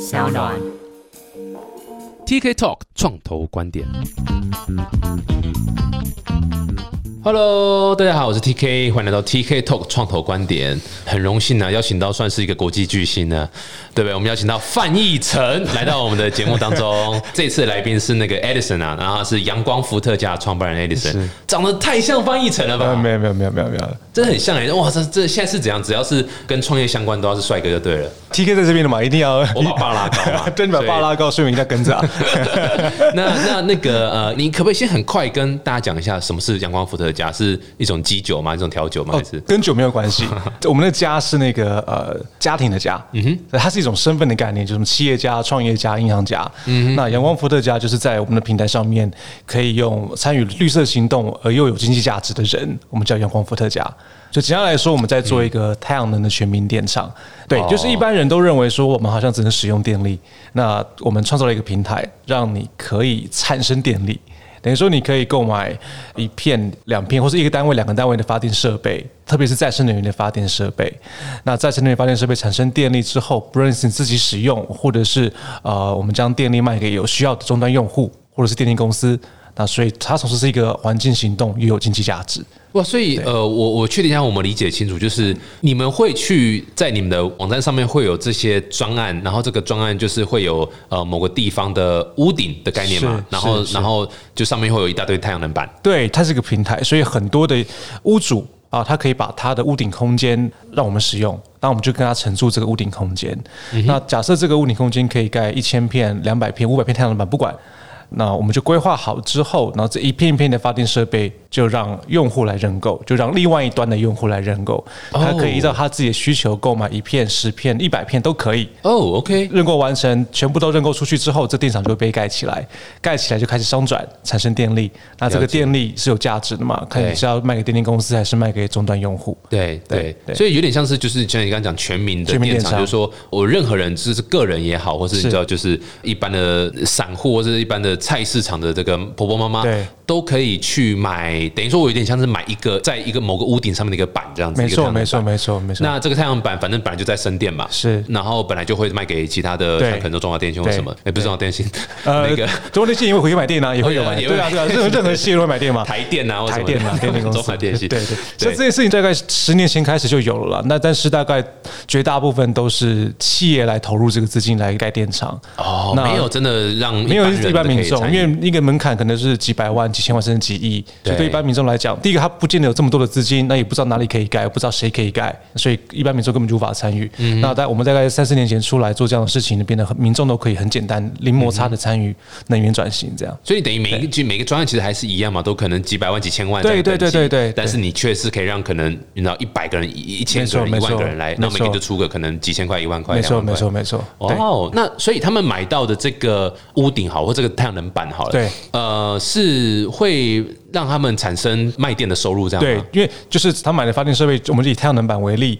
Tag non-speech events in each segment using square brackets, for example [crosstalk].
小暖。TK Talk 创投观点。Hello，大家好，我是 TK，欢迎来到 TK Talk 创投观点。很荣幸呢，邀请到算是一个国际巨星呢，对不对？我们邀请到范逸臣来到我们的节目当中。[laughs] 这次来宾是那个 Edison 啊，然后他是阳光伏特加创办人 Edison，长得太像范逸臣了吧？呃，没有没有没有没有没有真的很像哎、哇，这这现在是怎样？只要是跟创业相关，都要是帅哥就对了。，TK 在这边的嘛，一定要我把爸拉高嘛 [laughs] 对，你把爸拉高，所以我一定要跟着啊。[laughs] 那那那个呃，你可不可以先很快跟大家讲一下什么是阳光伏特加？是一种基酒吗？一种调酒吗？还是？跟酒没有关系，[laughs] 我们的家是那个呃家庭的家，嗯哼，它是一种身份的概念，就是企业家、创业家、银行家。嗯，那阳光伏特加就是在我们的平台上面可以用参与绿色行动而又有经济价值的人，我们叫阳光伏特加。就简单来说，我们在做一个太阳能的全民电厂。对，就是一般人都认为说我们好像只能使用电力，那我们创造了一个平台，让你可以产生电力。等于说，你可以购买一片、两片，或是一个单位、两个单位的发电设备，特别是再生能源的发电设备。那再生能源发电设备产生电力之后，不论是你自己使用，或者是呃，我们将电力卖给有需要的终端用户，或者是电力公司。那所以它同时是一个环境行动，又有经济价值。哇，所以呃，我我确定一下，我们理解清楚，就是你们会去在你们的网站上面会有这些专案，然后这个专案就是会有呃某个地方的屋顶的概念嘛，然后然后就上面会有一大堆太阳能板。对，它是一个平台，所以很多的屋主啊，他可以把他的屋顶空间让我们使用，那我们就跟他承租这个屋顶空间。那假设这个屋顶空间可以盖一千片、两百片、五百片太阳能板，不管。那我们就规划好之后，然后这一片一片的发电设备就让用户来认购，就让另外一端的用户来认购，他可以依照他自己的需求购买一片、十片、一百片都可以。哦，OK，认购完成，全部都认购出去之后，这电厂就会被盖起来，盖起来就开始商转，产生电力。那这个电力是有价值的嘛？看你是要卖给电力公司，还是卖给终端用户？对对所以有点像是就是像你刚刚讲全民的电厂，就是说我任何人，就是个人也好，或是你是知道就是一般的散户或者是一般的菜市场的这个婆婆妈妈，对，都可以去买，等于说我有点像是买一个在一个某个屋顶上面的一个板这样子，没错，没错，没错，没错。那这个太阳板反正本来就在生电嘛，是。然后本来就会卖给其他的，对像可能中华电信或什么，也不是中华电信，呃那个，中华电信也会回去买电啊，也会有买，哦也会对啊，对啊，任何任何企业都会买电嘛。台电啊，或什么台电啊，[laughs] 电力公司，中华电信，对对，所以这件事情大概十年前开始就有了啦。那但是大概绝大部分都是企业来投入这个资金来盖电厂，哦，没有真的让没有一般可以民众，因为一个门槛可能是几百万、几千万甚至几亿，所对以对一般民众来讲，第一个他不见得有这么多的资金，那也不知道哪里可以盖，不知道谁可以盖，所以一般民众根本就无法参与。嗯那在我们大概三四年前出来做这样的事情，变得很民众都可以很简单、零摩擦的参与能源转型，这样。所以等于每一每个专案其实还是一样嘛，都可能几百万、几千万这对。对对对对但是你确实可以让可能你知道一百个人、一一千个人、一万个人来，那每个就出个可能几千块、一万块、没错，没错，。没错。哦，那所以他们买到的这个屋顶好，或这个太阳能板好了，对，呃，是会让他们产生卖电的收入，这样吗？，对因为就是他买的发电设备，我们就以太阳能板为例。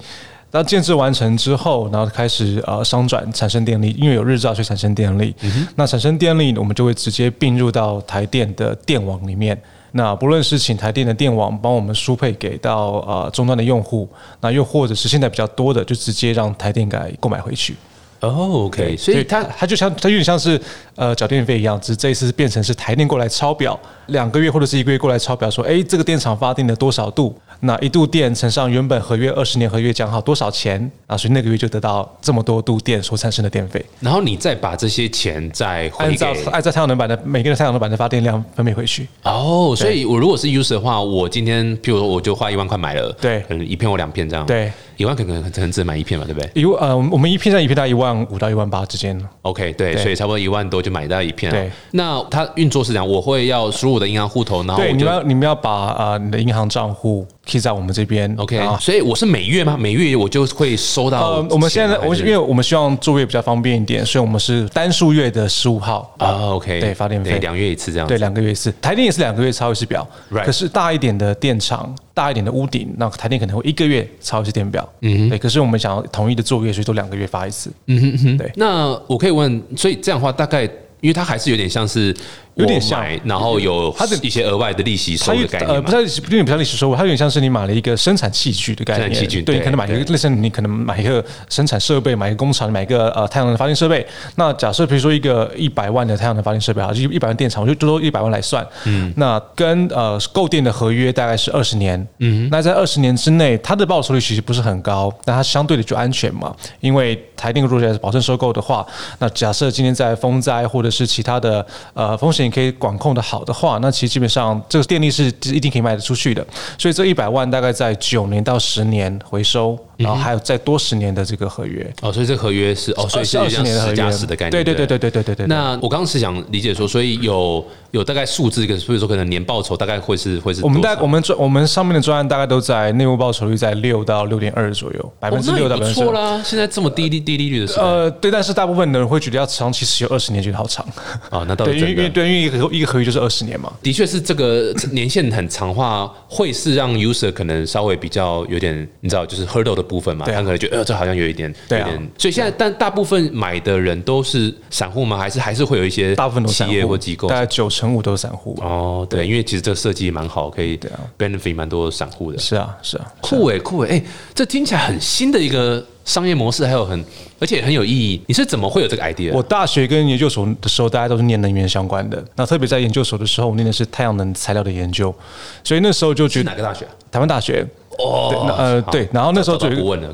当建制完成之后，然后开始呃商转产生电力，因为有日照所以产生电力。那产生电力，我们就会直接并入到台电的电网里面。那不论是请台电的电网帮我们输配给到呃终端的用户，那又或者是现在比较多的，就直接让台电给购买回去。哦，OK，所以它它它就像它有点像是呃缴电费一样，只是这一次变成是台电过来抄表，两个月或者是一个月过来抄表说，哎，这个电厂发电的多少度，那一度电乘上原本合约二十年合约讲好多少钱啊，所以那个月就得到这么多度电所产生的电费，然后你再把这些钱再回按照按照太阳能板的每个人太阳能板的发电量分配回去。哦，所以我如果是 user 的话，我今天譬如说我就花一万块买了，对。可能一片或两片这样，，对，一万可能可能只买一片嘛，对不对一呃，我们一片在一片大概一万五到一万八之间。？OK，对，对所以差不多一万多就买到一片了对。那它运作是这样，我会要输入我的银行户头，然后对，你们要你们要把呃你的银行账户 key 在我们这边 OK，所以我是每月吗？每月我就会收到。呃，我们现在我们因为我们希望作业比较方便一点，所以我们是单数月的十五号啊，OK，对发电费对两月一次这样子。对，两个月一次。台电也是两个月抄一次表可是大一点的电厂、大一点的屋顶，那台电可能会一个月抄一次电表。嗯，对。可是我们想要统一的作业，所以都两个月发一次。嗯哼哼，对那我可以问，所以这样的话，大概因为它还是有点像是有点像然后有它的一些额外的利息收它有的概念呃不太不有点不像利息收入，它有点像是你买了一个生产器具的概念。生产器具对，你可能买一个对类似你可能买一个生产设备，买一个工厂，买一个呃太阳能发电设备。那假设比如说一个一百万的太阳能发电设备啊，就一百万电厂，我就就说一百万来算。嗯，那跟呃购电的合约大概是二十年。嗯，那在二十年之内，它的报酬率其实不是很高，但它相对的就安全嘛，因为台电如果是保证收购的话，那假设今天在风灾或者是其他的呃风险可以管控的好的话，那其实基本上这个电力是一定可以卖得出去的。所以这一百万大概在九年到十年回收，然后还有再多十年的这个合约，哦，所以这个合约是哦，所以是二十年的合约的概念。对对对对对对对对。那我刚刚是想理解说，所以有有大概数字，一个，所以说可能年报酬大概会是会是我们大概我们专我们上面的专案大概都在内部报酬率在六到六点二左右，百分之六到百分之错啦。现在这么低利低利率的时候，呃，对，但是大部分的人会觉得要长期持有二十年，觉得好长。[laughs] 哦，那倒对。因为对，因为一个一个合约就是二十年嘛。的确是这个年限很长化，会是让 user 可能稍微比较有点，你知道，就是 hurdle 的部分嘛，他可能觉得呃，这好像有一点，对啊有点。所以现在，但大部分买的人都是散户吗？还是还是会有一些大部分都企业或机构大？概九成五都是散户。哦，对，因为其实这个设计蛮好，可以对啊 benefit 蛮多散户的。是啊，是啊，酷诶、酷诶、哎，这听起来很新的一个商业模式，还有很而且很有意义。你是怎么会有这个 idea？我大学跟研究所的时候，大家都是念能源相关的。那特别在研究所的时候，我念的是太阳能材料的研究，所以那时候就觉得哪个大学？台湾大学哦对那呃对然后那时候就有一个问了，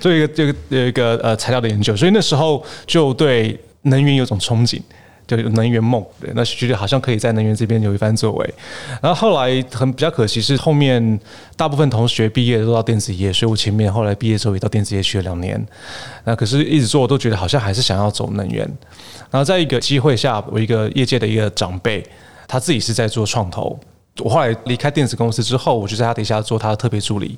做一个这个有一个呃材料的研究，所以那时候就对能源有种憧憬。就有能源梦，对，那觉得好像可以在能源这边有一番作为。然后后来很比较可惜是后面大部分同学毕业都到电子业，所以我前面后来毕业之后也到电子业去了两年。那可是一直做，我都觉得好像还是想要走能源。然后在一个机会下，我一个业界的一个长辈，他自己是在做创投。我后来离开电子公司之后，我就在他底下做他的特别助理。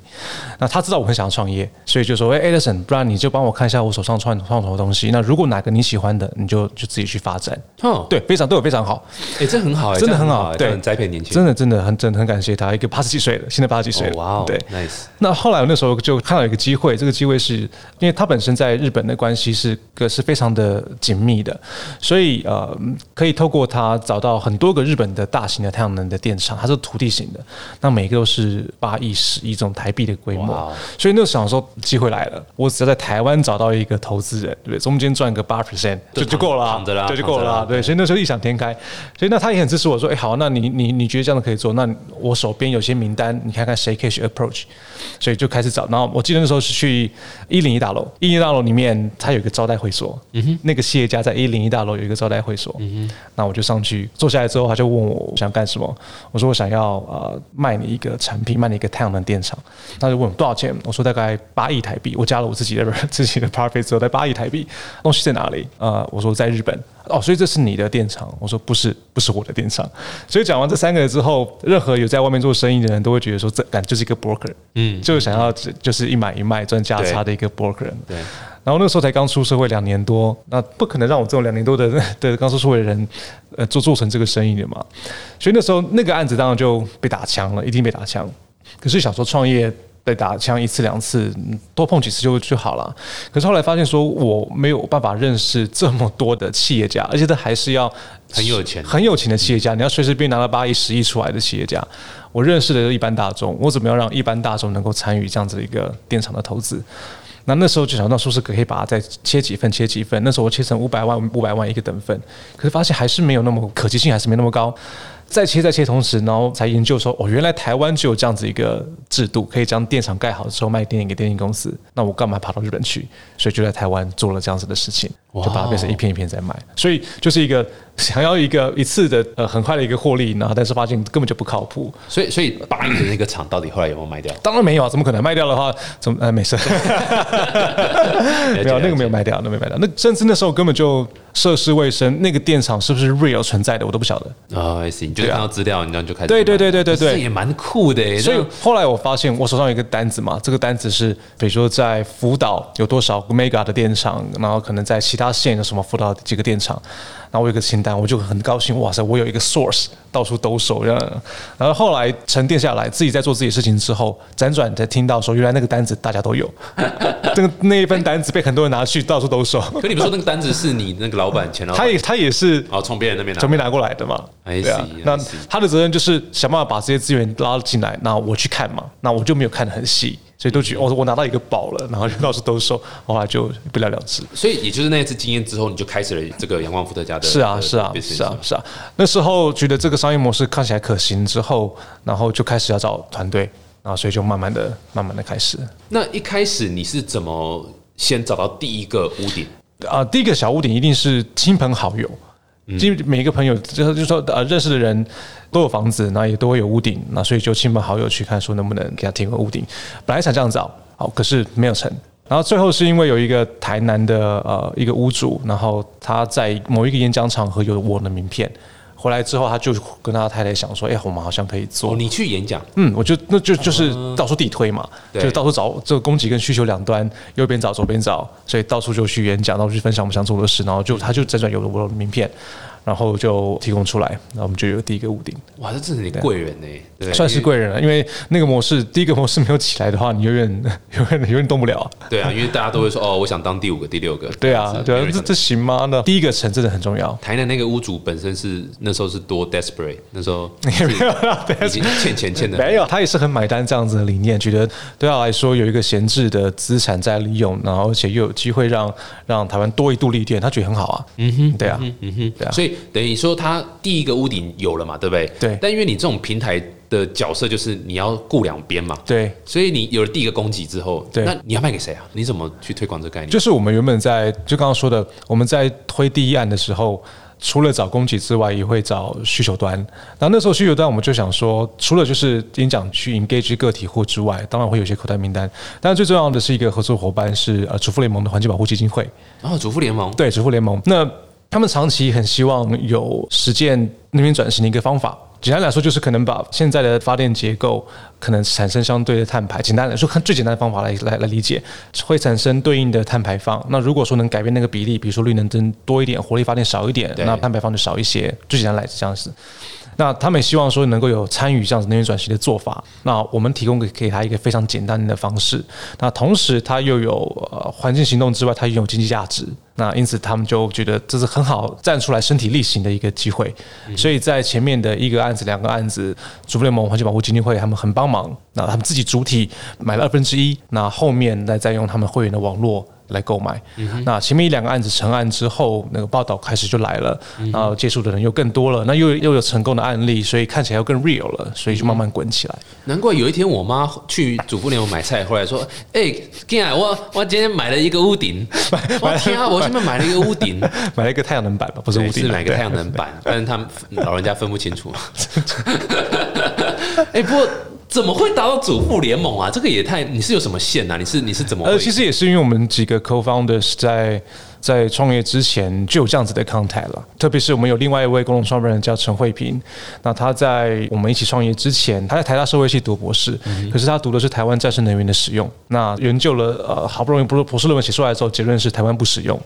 那他知道我很想要创业，所以就说：“哎、e d i s o n 不然你就帮我看一下我手上创创投的东西。那如果哪个你喜欢的，你就就自己去发展。哦，对，非常对我非常好，哎、这很好、欸，真的很好对欸这样很栽培年轻真。的真的很真的很感谢他，一个八十几岁的，现在八十几岁哇哦，对。，nice，那后来我那时候就看到一个机会，这个机会是因为他本身在日本的关系是个是非常的紧密的，所以呃可以透过他找到很多个日本的大型的太阳能的电厂，它是土地型的，那每个都是八亿、十亿这种台币的规模。所以那时候想说机会来了，我只要在台湾找到一个投资人，对不对？中间赚个八 percent 就就就够了对，就够了对，所以那时候异想天开，所以那他也很支持我说，哎，好，那你你你觉得这样可以做？那我手边有些名单，你看看谁可以去 approach，所以就开始找。然后我记得那时候是去一零一大楼，一零一大楼里面它有一个招待会所，嗯哼，那个企业家在一零一大楼有一个招待会所，嗯哼，那我就上去坐下来之后，他就问我想干什么，我说我想要呃卖你一个产品，卖你一个太阳能电厂，他就问我多少钱，我说大概八亿台币，我加了我自己的自己的 profit 之后，在八亿台币，东西在哪里？呃，我说在日本。哦，所以这是你的电厂？我说不是，不是我的电厂。所以讲完这三个之后，任何有在外面做生意的人都会觉得说，这感就是一个 broker，嗯，就是想要就是一买一卖赚价差的一个 broker。对，然后那时候才刚出社会两年多，那不可能让我这种两年多的 [laughs] 的刚出社会的人，呃，做做成这个生意的嘛。所以那时候那个案子当然就被打枪了，一定被打枪。可是想说创业被打枪一次两次，多碰几次就就好了。可是后来发现说我没有办法认识这么多的企业家，而且他还是要很有钱很有钱的企业家，你要随随便拿到八亿、十亿出来的企业家。我认识的是一般大众，我怎么样让一般大众能够参与这样子的一个电厂的投资？那那时候就想到说是可以把它再切几份，切几份。那时候我切成五百万、五百万一个等份，可是发现还是没有那么可及性，还是没那么高。在切在切同时，然后才研究说，哦，原来台湾就有这样子一个制度，可以将电厂盖好之后卖电影给电影公司。那我干嘛跑到日本去？所以就在台湾做了这样子的事情，就把它变成一片一片在卖。所以就是一个想要一个一次的呃很快的一个获利，然后但是发现根本就不靠谱。所以所以八亿的那个厂到底后来有没有卖掉？当然没有啊，怎么可能卖掉的话，怎么呃没事，[laughs] 没有那个没有卖掉，那个没有卖掉。那甚至那时候根本就涉世未深，那个电厂是不是 real 存在的，我都不晓得。哦，I see，你就看到资料，你这样就开始对对对对对对这也蛮酷的耶。所以后来我发现，我手上有一个单子嘛，这个单子是比如说在福岛有多少 omega 的电厂，然后可能在其他县有什么福岛几个电厂，然后我有一个清单。我就很高兴，哇塞，我有一个 source 到处兜售。然后后来沉淀下来，自己在做自己事情之后，辗转才听到说，原来那个单子大家都有，[laughs] 这个那一份单子被很多人拿去到处兜售。可你不说那个单子是你那个老板钱老板，他也他也是哦从别人那边拿从别人拿过来的嘛，对啊那他的责任就是想办法把这些资源拉进来，那我去看嘛，那我就没有看得很细，所以都觉得哦，我拿到一个宝了，然后就到处兜售，[laughs] 后来就不了了之。所以也就是那一次经验之后，你就开始了这个阳光伏特加的是啊，是啊，是啊，是啊。那时候觉得这个商业模式看起来可行之后，然后就开始要找团队，然后所以就慢慢的、慢慢的开始。那一开始你是怎么先找到第一个屋顶？啊、第一个小屋顶一定是亲朋好友，基每一个朋友就是就说呃认识的人都有房子，那也都会有屋顶，那所以就亲朋好友去看说能不能给他提供屋顶。本来想这样找，好，可是没有成。然后最后是因为有一个台南的呃一个屋主，然后他在某一个演讲场合有我的名片，回来之后他就跟他太太想说，哎、我们好像可以做。哦，你去演讲，嗯，我就那就就是到处地推嘛，嗯就到处找这个供给跟需求两端，右边找左边找，所以到处就去演讲，到处去分享我们想做的事，然后就他就辗转有了我的名片，然后就提供出来，然后我们就有第一个屋顶，哇，这真是你贵人呢，对，算是贵人了，因为那个模式第一个模式没有起来的话，你永远 [laughs] 永远永远动不了啊。对啊，因为大家都会说哦，我想当第五个、第六个，对啊，对啊，这这这行吗？那第一个城真的很重要。台南那个屋主本身是那时候是多 desperate，那时候也 [laughs] 没有啦，已经 [laughs] 欠钱欠的没有，他也是很买单这样子的理念，觉得对他来说有一个闲置的资产在利用，然后而且又有机会让让台湾多一度利电，他觉得很好啊。嗯哼，对啊，嗯哼，对啊所以等于说它第一个屋顶有了嘛，对不对？对但因为你这种平台的角色就是你要顾两边嘛，对，所以你有了第一个供给之后，对那你要卖给谁啊？你怎么去推广这个概念？就是我们原本在就刚刚说的，我们在推第一案的时候。除了找供给之外，也会找需求端。然后那时候需求端，我们就想说，除了就是演讲去 engage 个体户之外，当然会有些口袋名单。但是最重要的是一个合作伙伴是呃主妇联盟的环境保护基金会。然后主妇联盟，对，主妇联盟。那他们长期很希望有实践那边转型的一个方法。简单来说，就是可能把现在的发电结构可能产生相对的碳排。简单来说，看最简单的方法来来来理解，会产生对应的碳排放。那如果说能改变那个比例，比如说绿能灯多一点，火力发电少一点，那碳排放就少一些。最简单来讲是。那他们也希望说能够有参与这样子能源转型的做法。那我们提供给给他一个非常简单的方式。那同时，它又有呃环境行动之外，它又有经济价值。那因此，他们就觉得这是很好站出来身体力行的一个机会。所以在前面的一个案子、两个案子，主联盟环境保护基金会他们很帮忙。那他们自己主体买了二分之一，那后面再再用他们会员的网络。来购买，那前面一两个案子成案之后，那个报道开始就来了，然后接触的人又更多了，那又又有成功的案例，所以看起来又更 real 了，所以就慢慢滚起来。难怪有一天我妈去主妇联盟买菜，后来说：“哎、天啊，我我今天买了一个屋顶，[laughs] 我天啊，我现在买了一个屋顶，[laughs] 买了一个太阳能板吧，不是屋顶，是买个对。太阳能板，但是他们老人家分不清楚。[laughs] 哎、不过怎么会达到主妇联盟啊？这个也太……你是有什么线啊？你是你是怎么？呃，其实也是因为我们几个 co-founders 在在创业之前就有这样子的 contact 了，特别是我们有另外一位共同创办人叫陈慧平，那他在我们一起创业之前，他在台大社会系读博士，可是他读的是台湾再生能源的使用，那研究了呃好不容易博博士论文写出来之后，结论是台湾不使用。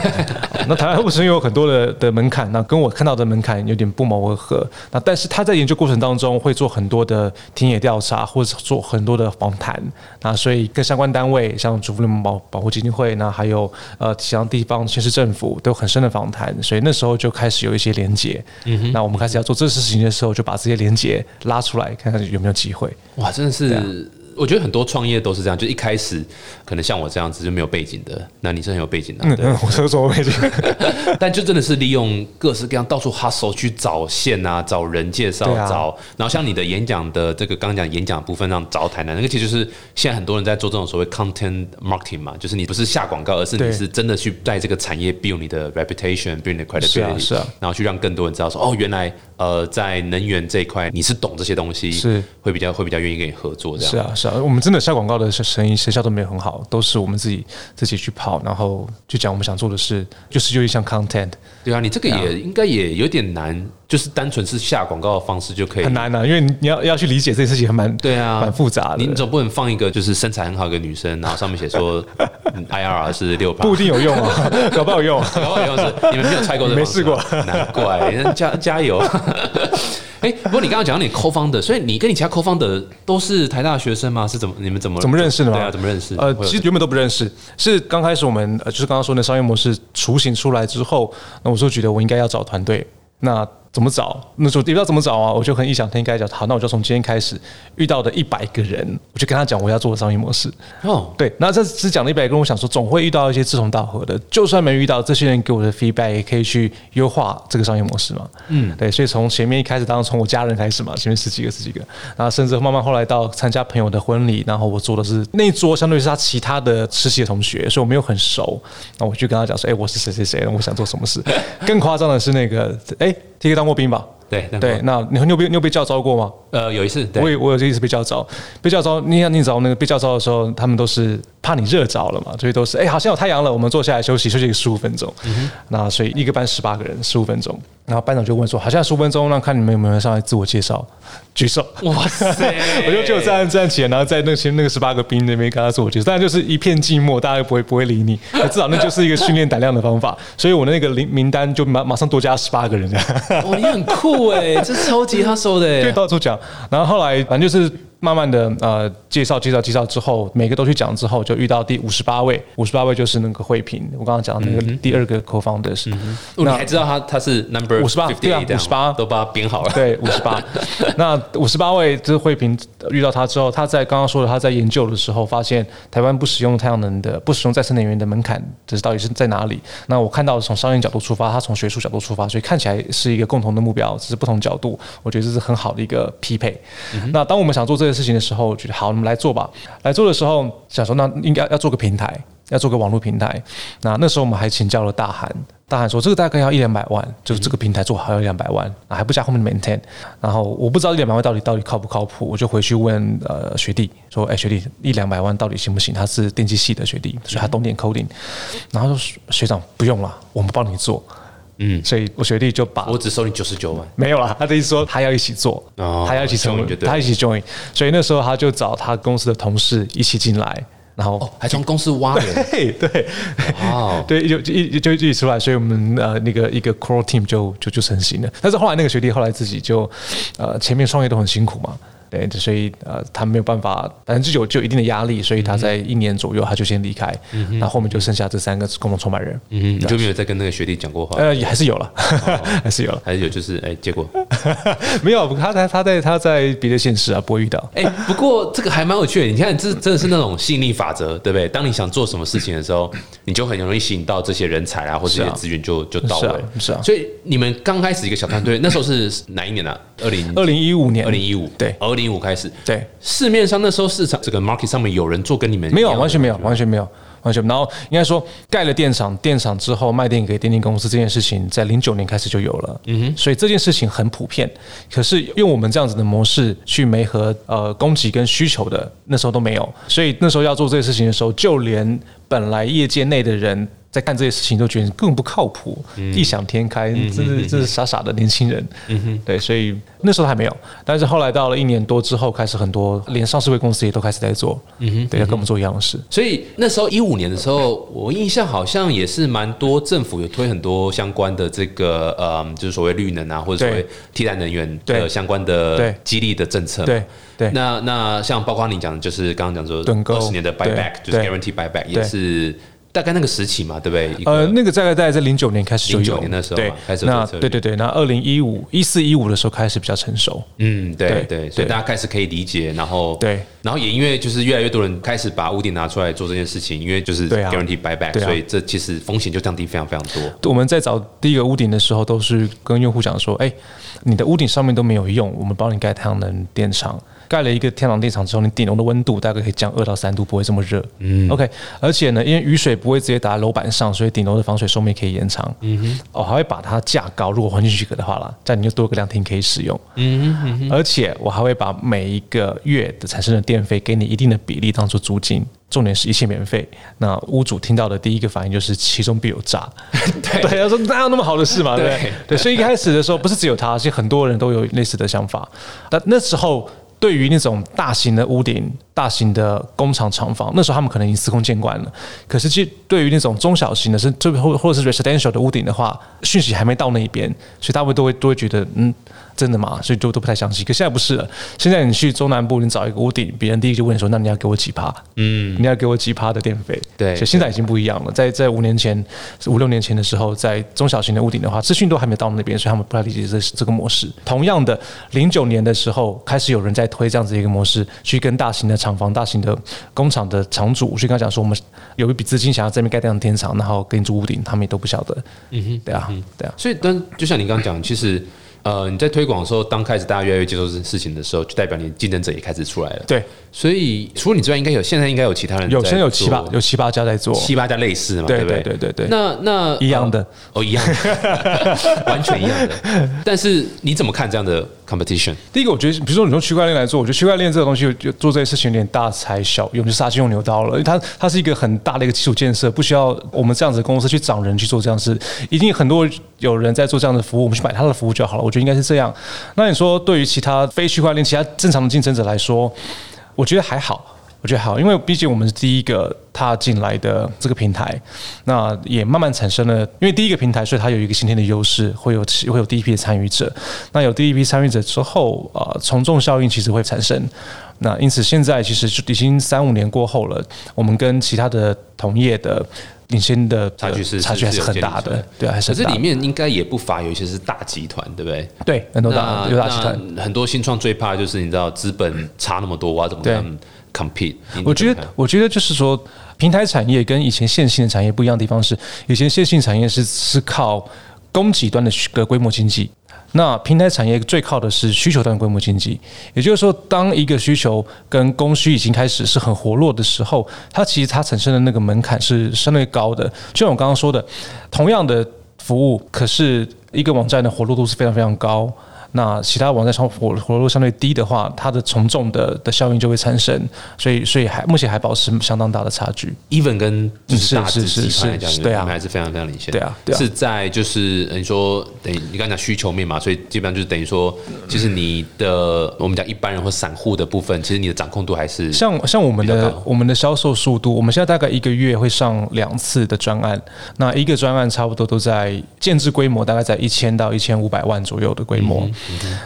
[laughs] 那台湾不使用有很多的的门槛，那跟我看到的门槛有点不谋而合。那但是他在研究过程当中会做很多的田野调查，或者做很多的访谈，那所以跟相关单位，像主妇联盟保保护基金会，那还有呃其他地方县市政府都有很深的访谈，所以那时候就开始有一些连接。嗯那我们开始要做这事情的时候，就把这些连接拉出来，看看有没有机会。哇，真的是，啊我觉得很多创业都是这样，就一开始可能像我这样子就没有背景的，那你是很有背景的、对。嗯，我是个做位置。[laughs] 但就真的是利用各式各样到处 hustle 去找线啊，找人介绍，啊找，然后像你的演讲的这个刚刚讲演讲部分让找台南，那个其实就是现在很多人在做这种所谓 content marketing 嘛，就是你不是下广告，而是你是真的去在这个产业 build 你的 reputation，build 你的 credibility，是啊是啊然后去让更多人知道说，哦，原来呃在能源这一块你是懂这些东西，是会比较会比较愿意跟你合作这样。是啊，是是啊，我们真的下广告的生意成效都没有很好，都是我们自己自己去跑，然后去讲我们想做的事，就是就一项 content 对啊，你这个也应该也有点难，就是单纯是下广告的方式就可以。很难啊，因为你你要要去理解这件事情，还蛮对啊，蛮复杂的。你总不能放一个就是身材很好一个女生，然后上面写说 [laughs] 嗯 IRR 是六八，不一定 [laughs] 有用啊，搞不好有用，搞不好有用是你们没有猜过这个没试过。啊难怪加加油。哎，不过你刚刚讲你 co founder，所以你跟你其他 co founder 都是台大学生吗？是怎么你们怎么怎么认识的吗？对啊，怎么认识？呃，其实原本都不认识，是刚开始我们呃，就是刚刚说的商业模式雏形出来之后，那我就觉得我应该要找团队，那怎么找？那时候也不知道怎么找啊，我就很异想天开讲，好，那我就从今天开始遇到的一百个人，我就跟他讲我要做的商业模式。哦，对，那这只讲了一百个人，我想说总会遇到一些志同道合的，就算没遇到，这些人给我的 feedback 也可以去优化这个商业模式嘛。嗯，对，所以从前面一开始，当然从我家人开始嘛，前面十几个十几个，然后甚至慢慢后来到参加朋友的婚礼，然后我做的是那一桌，相对是他其他的实习的同学，所以我没有很熟，那我就跟他讲说，哎、我是谁谁谁，我想做什么事。更夸张的是那个，哎、t K 当过兵吧？对那对，那你你有被你有被叫招过吗？呃，有一次，对我也我有一次被叫招，被叫招，你看你找那个被叫招的时候，他们都是怕你热着了嘛，所以都是哎、好像有太阳了，我们坐下来休息，休息十五分钟。那所以一个班十八个人，十五分钟，然后班长就问说，好像十五分钟，那看你们有没有人上来自我介绍，举手。哇塞，[laughs] 我就就站站起来，然后在那前那个十八个兵那边跟他自我介绍，当然就是一片寂寞，大家不会不会理你，[laughs] 至少那就是一个训练胆量的方法。所以我的那个名名单就马马上多加十八个人这样。哇，你很酷哎，这超级他收的 [laughs] 对，哎，到处讲。然后后来反正就是慢慢的呃介绍介绍介绍之后，每个都去讲之后，就遇到第五十八位，五十八位就是那个惠萍，我刚刚讲的那个第二个 co-founder 是。哦，你还知道他他是 number 五十八对啊五十八都把他编好了。对，五十八。[laughs] 那五十八位就是慧萍遇到他之后，他在刚刚说的他在研究的时候，发现台湾不使用太阳能的、不使用再生能源的门槛，这是到底是在哪里？那我看到从商业角度出发，他从学术角度出发，所以看起来是一个共同的目标，只是不同角度。我觉得这是很好的一个匹配。那当我们想做这个事情的时候，觉得好，我们来做吧。来做的时候，想说那应该要做个平台。要做个网络平台，那那时候我们还请教了大韩，大韩说这个大概要一两百万，就是这个平台做好要两百万，啊还不加后面的 maintain。然后我不知道一两百万到底到底靠不靠谱，我就回去问呃学弟说，哎学弟一两百万到底行不行？他是电机系的学弟，所以他懂点 coding。然后说学长不用了，我们帮你做。嗯，所以我学弟就把我只收你九十九万，没有啦，他的意思说他要一起做，哦他要一起成为他一起 join，所以那时候他就找他公司的同事一起进来，然后哦，还从公司挖人，[laughs] 对对。哇哦，[laughs] 对，就就一就一起出来，所以我们呃那个一个 core team 就就就成型了。但是后来那个学弟后来自己就呃前面创业都很辛苦嘛。对，所以呃，他没有办法，反正就有就有一定的压力，所以他在一年左右他就先离开，那后后面就剩下这三个共同创办人，嗯，你就没有再跟那个学弟讲过话，呃，也还是有了，[laughs] 还是有了，还是有就是哎，结果 [laughs] 没有，他在他在他在别的县市啊，不会遇到，哎，不过这个还蛮有趣的。你看，这真的是那种吸引力法则，对不对？当你想做什么事情的时候，你就很容易吸引到这些人才啊，或者这些资源就就到是啊位。是啊所以你们刚开始一个小团队，那时候是哪一年啊？二零二零一五年，二零一五，对。二零一五开始。对，市面上那时候市场这个 market 上面有人做跟你们没有，完全没有，完全没有。完全没有，然后应该说盖了电厂，电厂之后卖电给电力公司这件事情，在零九年开始就有了，嗯哼，所以这件事情很普遍。可是用我们这样子的模式去媒合呃供给跟需求的，那时候都没有，所以那时候要做这个事情的时候，就连本来业界内的人在干这些事情都觉得更不靠谱，异想天开，这是这是傻傻的年轻人，对，所以那时候还没有，但是后来到了一年多之后，开始很多连上市会公司也都开始在做，嗯哼，对，要跟我们做一样的事。所以那时候一五年的时候，我印象好像也是蛮多政府有推很多相关的这个呃，就是所谓绿能啊，或者所谓替代能源对。的相关的对。激励的政策嘛。对对。那那像包括你讲的，就是刚刚讲说二十年的 buyback，就是 guarantee buyback，也是大概那个时期嘛，对不对？呃，那个大概大概在零九年开始就有，09年的时候对开始那对对对，那二零一五一四一五的时候开始比较成熟，嗯，对对对，所以对。大家开始可以理解，然后对，然后也因为就是越来越多人开始把屋顶拿出来做这件事情，因为就是 guarantee buyback，所以这其实风险就降低非常非常多。我们在找第一个屋顶的时候，都是跟用户讲说，哎，你的屋顶上面都没有用，我们帮你盖太阳能电厂，盖了一个天然电厂之后，你顶楼的温度大概可以降二到三度，不会这么热。嗯，OK，而且呢，因为雨水不会直接打在楼板上，所以顶楼的防水寿命可以延长。嗯哼，哦，还会把它架高，如果环境许可的话啦，这样你就多个凉亭可以使用。嗯哼，而且我还会把每一个月的产生的电费给你一定的比例当做租金。重点是一切免费。那屋主听到的第一个反应就是其中必有诈。[laughs] 对对，他说哪有那么好的事嘛？对对，所以一开始的时候不是只有他，其实很多人都有类似的想法。那那时候对于那种大型的屋顶、大型的工厂厂房，那时候他们可能已经司空见惯了。可是，其实对于那种中小型的，是这或或者是 residential 的屋顶的话，讯息还没到那一边，所以大部分都会都会觉得嗯。真的吗？所以都都不太相信。可现在不是了，现在你去中南部，你找一个屋顶，别人第一就问说：“那你要给我几趴？嗯，你要给我几趴的电费？”对，所以现在已经不一样了。在在五年前、五六年前的时候，在中小型的屋顶的话，资讯都还没到那边，所以他们不太理解这这个模式。同样的，零九年的时候开始有人在推这样子一个模式，去跟大型的厂房、大型的工厂的厂主去跟他讲说：“我们有一笔资金想要这边盖这样的电厂，然后给你租屋顶。”他们也都不晓得。嗯哼，对啊，对啊。所以，但就像你刚刚讲，其实。呃，你在推广的时候，当开始大家越来越接受这件事情的时候，就代表你竞争者也开始出来了。对，所以除了你之外，应该有现在应该有其他人有，现在有七八有七八家在做，七八家类似嘛，对不对？对对对。那那一样的哦，一样，[laughs] 完全一样的。但是你怎么看这样的 competition？第一个，我觉得，比如说你用区块链来做，我觉得区块链这个东西就做这些事情有点大材小用，就杀鸡用牛刀了。它它是一个很大的一个基础建设，不需要我们这样子的公司去找人去做这样事，一定很多有人在做这样的服务，我们去买他的服务就好了。我觉得应该是这样。那你说，对于其他非区块链、其他正常的竞争者来说，我觉得还好，我觉得好，因为毕竟我们是第一个踏进来的这个平台，那也慢慢产生了，因为第一个平台，所以它有一个先天的优势，会有会有第一批的参与者。那有第一批参与者之后，呃，从众效应其实会产生。那因此现在其实已经三五年过后了，我们跟其他的同业的。领先的差距是差距还是很大的，对，还是可是里面应该也不乏有一些是大集团，对不对？对，很多大有大集团，很多新创最怕就是你知道资本差那么多，我要怎么跟他们 compete？我觉得，我觉得就是说，平台产业跟以前线性的产业不一样的地方是，以前线性产业是是靠供给端的个规模经济。那平台产业最靠的是需求端规模经济，也就是说，当一个需求跟供需已经开始是很活络的时候，它其实它产生的那个门槛是相对高的。就像我刚刚说的，同样的服务，可是一个网站的活络度是非常非常高。那其他网站上活活络相对低的话，它的从众的的效应就会产生，所以所以还目前还保持相当大的差距。even 跟就是大是是是来讲，对啊，还是非常非常领先。对啊，是在就是你说等于你刚才讲需求面嘛，所以基本上就是等于说，其实你的我们讲一般人或散户的部分，其实你的掌控度还是像像我们的我们的销售速度，我们现在大概一个月会上两次的专案，那一个专案差不多都在建制规模大概在一千到一千五百万左右的规模。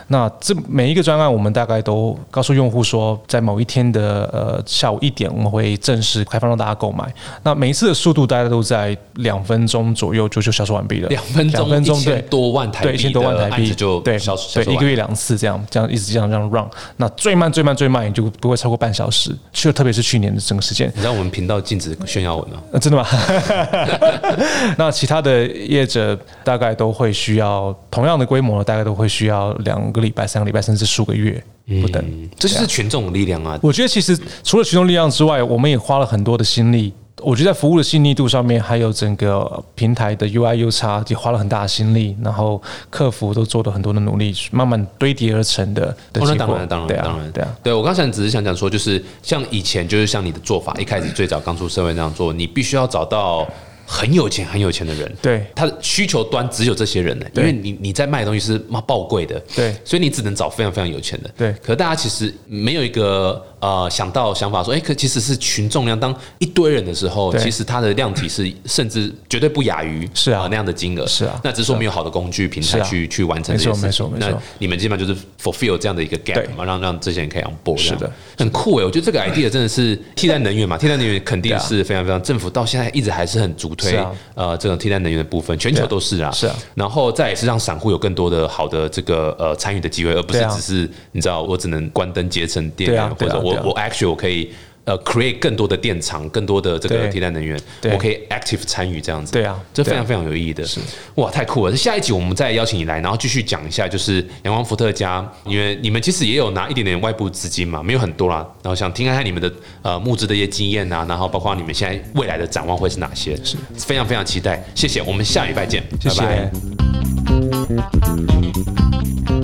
那这每一个专案，我们大概都告诉用户说，在某一天的呃下午一点，我们会正式开放让大家购买。那每一次的速度大概都在两分钟左右就就销售完毕了。两分钟，两分钟，对，多万台币，对，一千多万台币就对销对，一个月两次这样，这样一直这样这样 run。那最慢最慢最慢也就不会超过半小时。就，特别是去年的整个时间。你知道我们频道禁止炫耀文吗？真的吗？[laughs] 那其他的业者大概都会需要同样的规模，大概都会需要两。两个礼拜、三个礼拜，甚至数个月不等，这就是群众力量啊！我觉得其实除了群众力量之外，我们也花了很多的心力。我觉得在服务的细腻度上面，还有整个平台的 UI、U 差，也花了很大的心力。然后客服都做了很多的努力，慢慢堆叠而成的。当然，当然，当然，当然，对啊。对我刚才只是想讲说，就是像以前，就是像你的做法，一开始最早刚出社会那样做，你必须要找到。很有钱很有钱的人，对。他的需求端只有这些人呢，因为你你在卖的东西是妈爆贵的，对，所以你只能找非常非常有钱的，对。可大家其实没有一个。呃，想到想法说，哎，可其实是群众量，当一堆人的时候，其实它的量体是 [coughs] 甚至绝对不亚于是啊那样的金额，是啊。那只是说没有好的工具平台去去完成这件事情。那你们基本上就是 fulfill 这样的一个 gap 嘛，让让这些人可以 on board。是的，很酷哎，我觉得这个 [coughs] idea 真的是替代能源嘛，替代能源肯定是非常非常，政府到现在一直还是很主推呃这种替代能源的部分，全球都是啊。是啊。然后再也是让散户有更多的好的这个呃参与的机会，而不是只是你知道我只能关灯节省电啊，或者我我 actually 我可以。呃 create 更多的电厂，更多的这个替代能源，对我可以 active 参与这样子。对啊这非常非常有意义的。哇，太酷了！下一集我们再邀请你来，然后继续讲一下，就是阳光伏特加，因为你们其实也有拿一点点外部资金嘛，没有很多啦。然后想听看看你们的呃募资的一些经验啊，然后包括你们现在未来的展望会是哪些，是非常非常期待。谢谢，我们下礼拜见，谢谢。拜拜